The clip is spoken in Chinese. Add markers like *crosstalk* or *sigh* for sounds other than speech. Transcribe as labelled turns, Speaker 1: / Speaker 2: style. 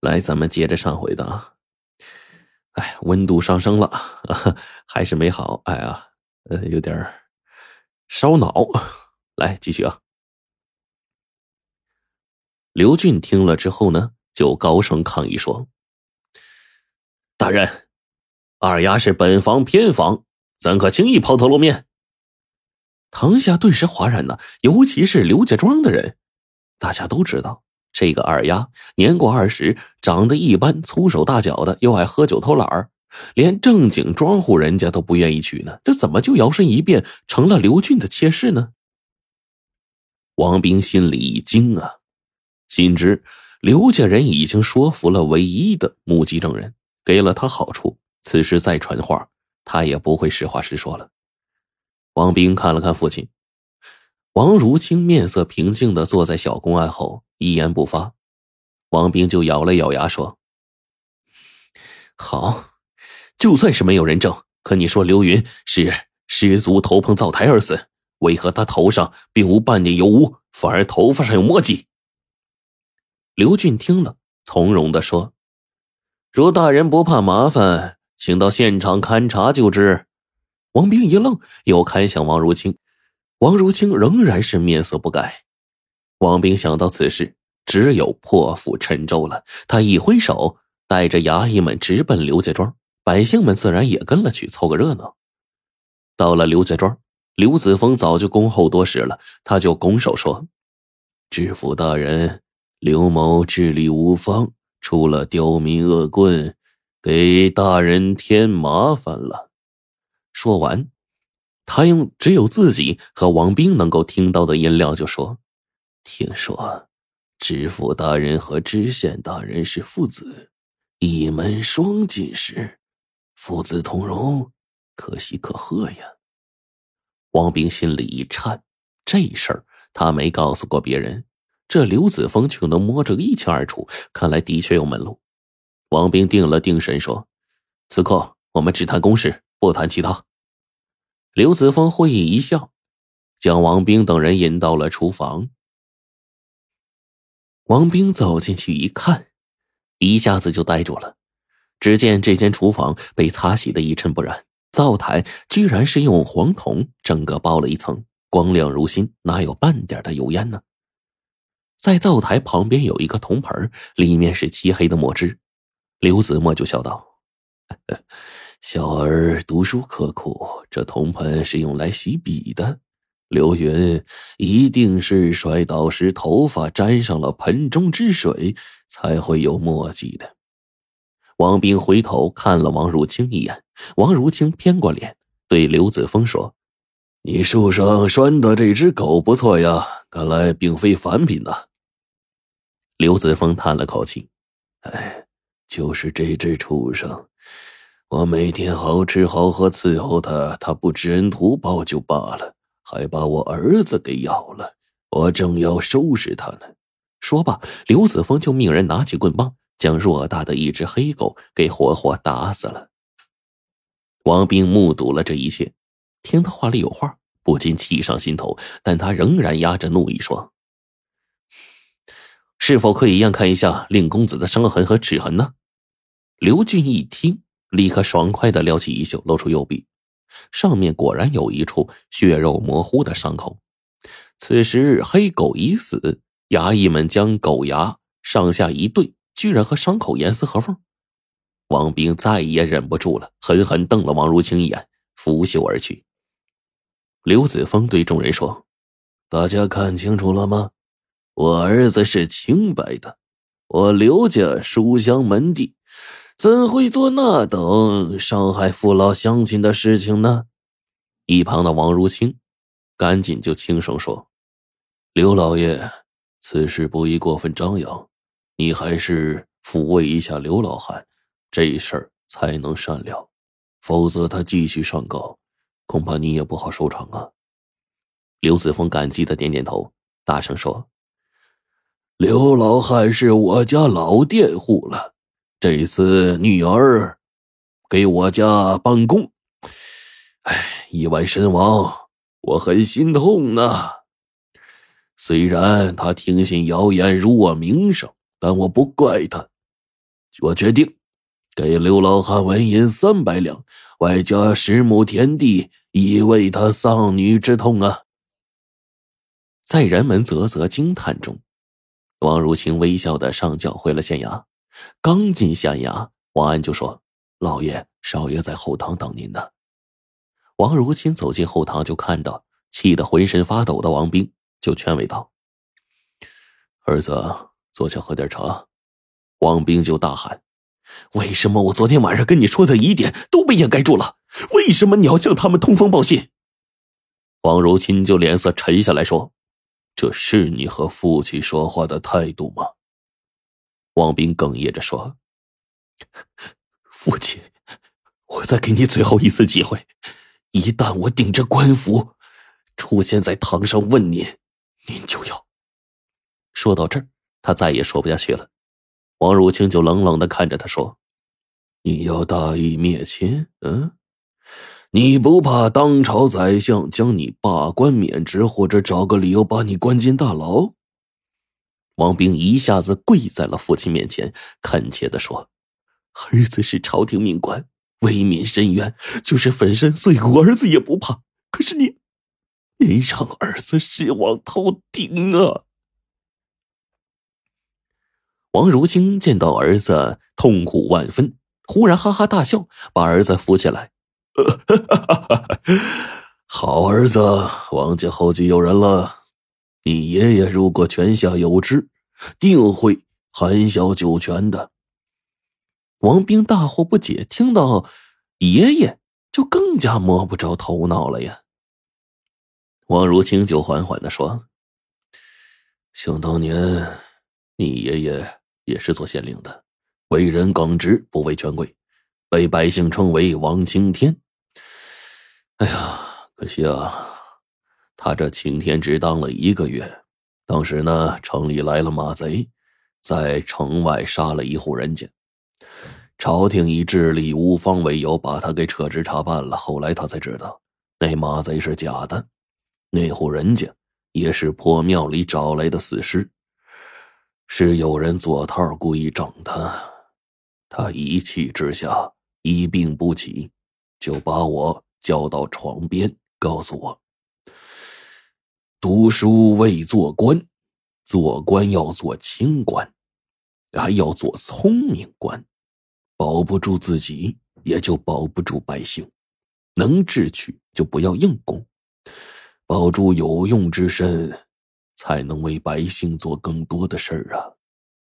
Speaker 1: 来，咱们接着上回的啊。哎，温度上升了，*laughs* 还是没好。哎呀，呃，有点烧脑。来，继续啊。刘俊听了之后呢，就高声抗议说：“大人，二丫是本房偏房，怎可轻易抛头露面？”堂下顿时哗然呢，尤其是刘家庄的人，大家都知道。这个二丫年过二十，长得一般，粗手大脚的，又爱喝酒偷懒儿，连正经庄户人家都不愿意娶呢。这怎么就摇身一变成了刘俊的妾室呢？王兵心里一惊啊，心知刘家人已经说服了唯一的目击证人，给了他好处，此事再传话，他也不会实话实说了。王兵看了看父亲。王如清面色平静的坐在小公案后，一言不发。王兵就咬了咬牙说：“好，就算是没有人证，可你说刘云是失足头碰灶台而死，为何他头上并无半点油污，反而头发上有墨迹？”刘俊听了，从容的说：“如大人不怕麻烦，请到现场勘查就知。”王兵一愣，又看向王如清。王如清仍然是面色不改。王兵想到此事只有破釜沉舟了，他一挥手，带着衙役们直奔刘家庄，百姓们自然也跟了去凑个热闹。到了刘家庄，刘子峰早就恭候多时了，他就拱手说：“知府大人，刘某治理无方，出了刁民恶棍，给大人添麻烦了。”说完。他用只有自己和王兵能够听到的音量就说：“听说知府大人和知县大人是父子，一门双进士，父子同荣，可喜可贺呀。”王兵心里一颤，这事儿他没告诉过别人，这刘子峰却能摸着一清二楚，看来的确有门路。王兵定了定神说：“此刻我们只谈公事，不谈其他。”刘子峰会意一笑，将王兵等人引到了厨房。王兵走进去一看，一下子就呆住了。只见这间厨房被擦洗的一尘不染，灶台居然是用黄铜整个包了一层，光亮如新，哪有半点的油烟呢？在灶台旁边有一个铜盆，里面是漆黑的墨汁。刘子墨就笑道。呵呵小儿读书刻苦，这铜盆是用来洗笔的。刘云一定是摔倒时头发沾上了盆中之水，才会有墨迹的。王斌回头看了王如清一眼，王如清偏过脸对刘子峰说：“你树上拴的这只狗不错呀，看来并非凡品呐。”刘子峰叹了口气：“哎，就是这只畜生。”我每天好吃好喝伺候他，他不知恩图报就罢了，还把我儿子给咬了。我正要收拾他呢。说罢，刘子峰就命人拿起棍棒，将偌大的一只黑狗给活活打死了。王兵目睹了这一切，听他话里有话，不禁气上心头，但他仍然压着怒意说：“是否可以验看一下令公子的伤痕和齿痕呢？”刘俊一听。立刻爽快的撩起衣袖，露出右臂，上面果然有一处血肉模糊的伤口。此时黑狗已死，衙役们将狗牙上下一对，居然和伤口严丝合缝。王兵再也忍不住了，狠狠瞪了王如清一眼，拂袖而去。刘子峰对众人说：“大家看清楚了吗？我儿子是清白的，我刘家书香门第。”怎会做那等伤害父老乡亲的事情呢？一旁的王如清赶紧就轻声说：“刘老爷，此事不宜过分张扬，你还是抚慰一下刘老汉，这事儿才能善了。否则他继续上告，恐怕你也不好收场啊。”刘子峰感激的点点头，大声说：“刘老汉是我家老佃户了。”这次女儿给我家帮工，哎，意外身亡，我很心痛呐。虽然他听信谣言辱我名声，但我不怪他。
Speaker 2: 我决定给刘老汉纹银三百两，外加十亩田地，以慰他丧女之痛啊！
Speaker 1: 在人们啧啧惊叹中，王如清微笑的上轿回了县衙。刚进县衙，王安就说：“老爷，少爷在后堂等您呢。”王如清走进后堂，就看到气得浑身发抖的王兵，就劝慰道：“
Speaker 2: 儿子，坐下喝点茶。”
Speaker 1: 王兵就大喊：“为什么我昨天晚上跟你说的疑点都被掩盖住了？为什么你要向他们通风报信？”
Speaker 2: 王如清就脸色沉下来说：“这是你和父亲说话的态度吗？”
Speaker 1: 王斌哽咽着说：“父亲，我再给你最后一次机会，一旦我顶着官服出现在堂上问您，您就要……”说到这儿，他再也说不下去了。王汝清就冷冷的看着他说：“
Speaker 2: 你要大义灭亲？嗯，你不怕当朝宰相将你罢官免职，或者找个理由把你关进大牢？”
Speaker 1: 王兵一下子跪在了父亲面前，恳切的说：“儿子是朝廷命官，为民伸冤，就是粉身碎骨，儿子也不怕。可是你，你让儿子失望透顶啊！”王如清见到儿子痛苦万分，忽然哈哈大笑，把儿子扶起来：“ *laughs*
Speaker 2: 好儿子，王家后继有人了。你爷爷如果泉下有知，定会含笑九泉的。”
Speaker 1: 王兵大惑不解，听到爷爷就更加摸不着头脑了呀。
Speaker 2: 王如清就缓缓的说：“想当年，你爷爷……”也是做县令的，为人耿直，不畏权贵，被百姓称为王青天。哎呀，可惜啊，他这青天只当了一个月。当时呢，城里来了马贼，在城外杀了一户人家，朝廷以治理无方为由，把他给撤职查办了。后来他才知道，那马贼是假的，那户人家也是破庙里找来的死尸。是有人做套，故意整他。他一气之下一病不起，就把我叫到床边，告诉我：读书为做官，做官要做清官，还要做聪明官。保不住自己，也就保不住百姓。能智取，就不要硬攻，保住有用之身。才能为百姓做更多的事儿啊！